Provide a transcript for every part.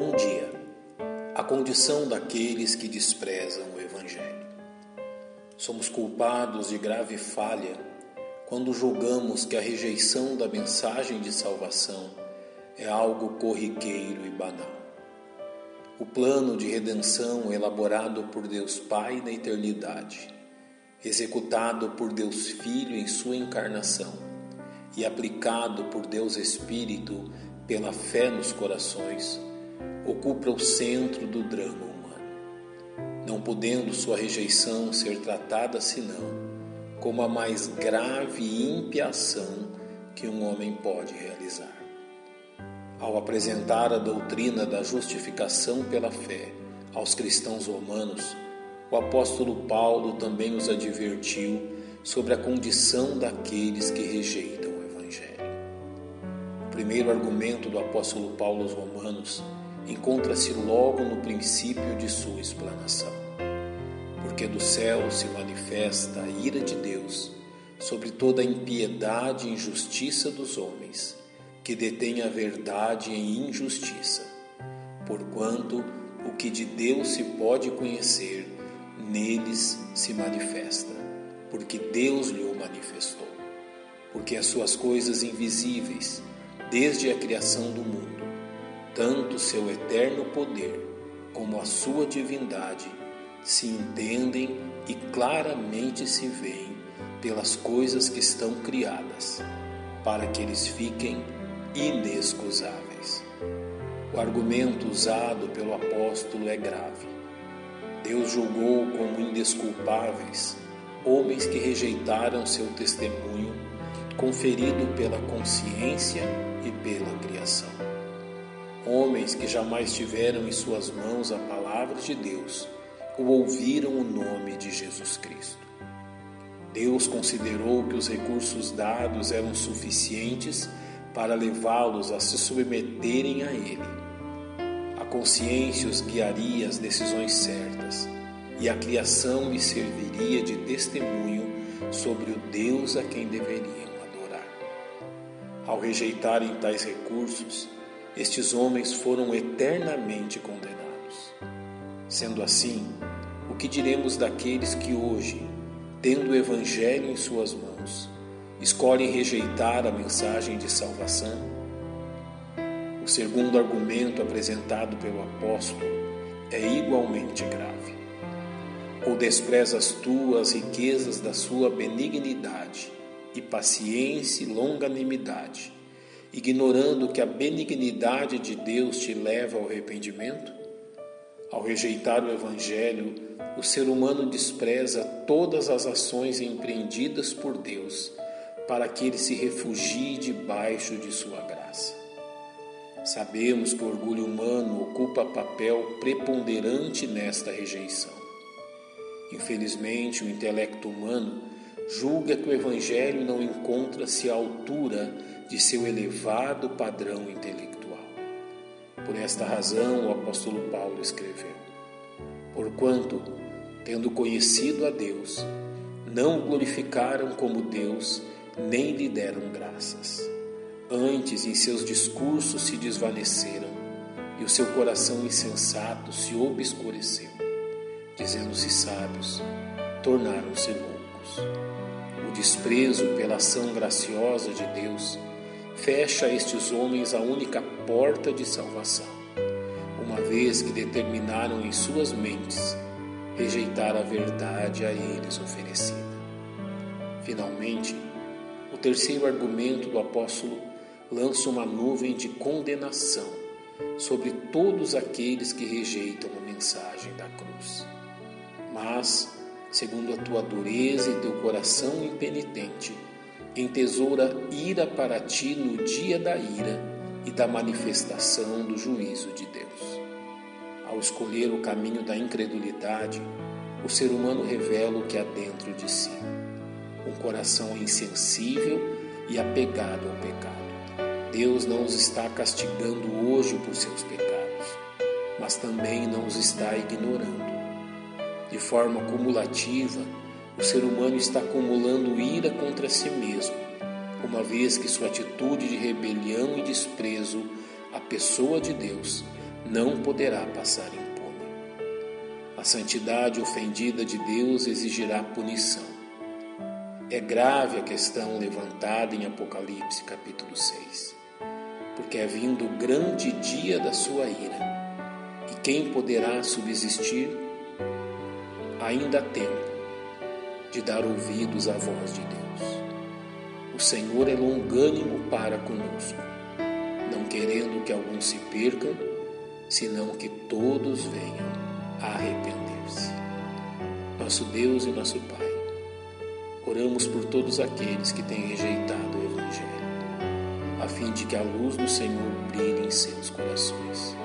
Bom dia. A condição daqueles que desprezam o Evangelho. Somos culpados de grave falha quando julgamos que a rejeição da mensagem de salvação é algo corriqueiro e banal. O plano de redenção elaborado por Deus Pai na eternidade, executado por Deus Filho em sua encarnação e aplicado por Deus Espírito pela fé nos corações, ocupa o centro do drama humano, não podendo sua rejeição ser tratada senão como a mais grave impiação que um homem pode realizar. Ao apresentar a doutrina da justificação pela fé aos cristãos romanos, o apóstolo Paulo também os advertiu sobre a condição daqueles que rejeitam o Evangelho. O primeiro argumento do apóstolo Paulo aos Romanos encontra-se logo no princípio de sua explanação. Porque do céu se manifesta a ira de Deus sobre toda a impiedade e injustiça dos homens, que detêm a verdade em injustiça. Porquanto o que de Deus se pode conhecer, neles se manifesta, porque Deus lhe o manifestou. Porque as suas coisas invisíveis, desde a criação do mundo, tanto seu eterno poder como a sua divindade se entendem e claramente se veem pelas coisas que estão criadas, para que eles fiquem inexcusáveis. O argumento usado pelo apóstolo é grave. Deus julgou como indesculpáveis homens que rejeitaram seu testemunho conferido pela consciência e pela criação que jamais tiveram em suas mãos a palavra de Deus ou ouviram o nome de Jesus Cristo. Deus considerou que os recursos dados eram suficientes para levá-los a se submeterem a Ele. A consciência os guiaria às decisões certas e a criação lhes serviria de testemunho sobre o Deus a quem deveriam adorar. Ao rejeitarem tais recursos, estes homens foram eternamente condenados. Sendo assim, o que diremos daqueles que hoje, tendo o Evangelho em suas mãos, escolhem rejeitar a mensagem de salvação? O segundo argumento apresentado pelo apóstolo é igualmente grave. Ou desprezas tu as riquezas da sua benignidade e paciência e longanimidade, ignorando que a benignidade de Deus te leva ao arrependimento? Ao rejeitar o Evangelho, o ser humano despreza todas as ações empreendidas por Deus para que ele se refugie debaixo de sua graça. Sabemos que o orgulho humano ocupa papel preponderante nesta rejeição. Infelizmente, o intelecto humano julga que o Evangelho não encontra-se à altura de seu elevado padrão intelectual. Por esta razão, o apóstolo Paulo escreveu: Porquanto, tendo conhecido a Deus, não glorificaram como Deus, nem lhe deram graças. Antes, em seus discursos se desvaneceram, e o seu coração insensato se obscureceu. Dizendo-se sábios, tornaram-se loucos. O desprezo pela ação graciosa de Deus fecha a estes homens a única porta de salvação, uma vez que determinaram em suas mentes rejeitar a verdade a eles oferecida. Finalmente, o terceiro argumento do apóstolo lança uma nuvem de condenação sobre todos aqueles que rejeitam a mensagem da cruz. Mas, segundo a tua dureza e teu coração impenitente, entesoura ira para ti no dia da ira e da manifestação do juízo de Deus. Ao escolher o caminho da incredulidade, o ser humano revela o que há dentro de si. Um coração insensível e apegado ao pecado. Deus não os está castigando hoje por seus pecados, mas também não os está ignorando. De forma cumulativa, o ser humano está acumulando ira contra si mesmo, uma vez que sua atitude de rebelião e desprezo à pessoa de Deus não poderá passar impune. A santidade ofendida de Deus exigirá punição. É grave a questão levantada em Apocalipse capítulo 6, porque é vindo o grande dia da sua ira, e quem poderá subsistir? Ainda há tempo de dar ouvidos à voz de Deus. O Senhor é longânimo para conosco, não querendo que alguns se percam, senão que todos venham a arrepender-se. Nosso Deus e nosso Pai, oramos por todos aqueles que têm rejeitado o Evangelho, a fim de que a luz do Senhor brilhe em seus corações.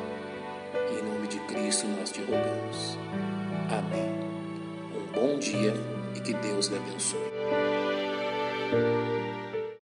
Em nome de Cristo nós te rogamos. Amém. Um bom dia que Deus lhe abençoe.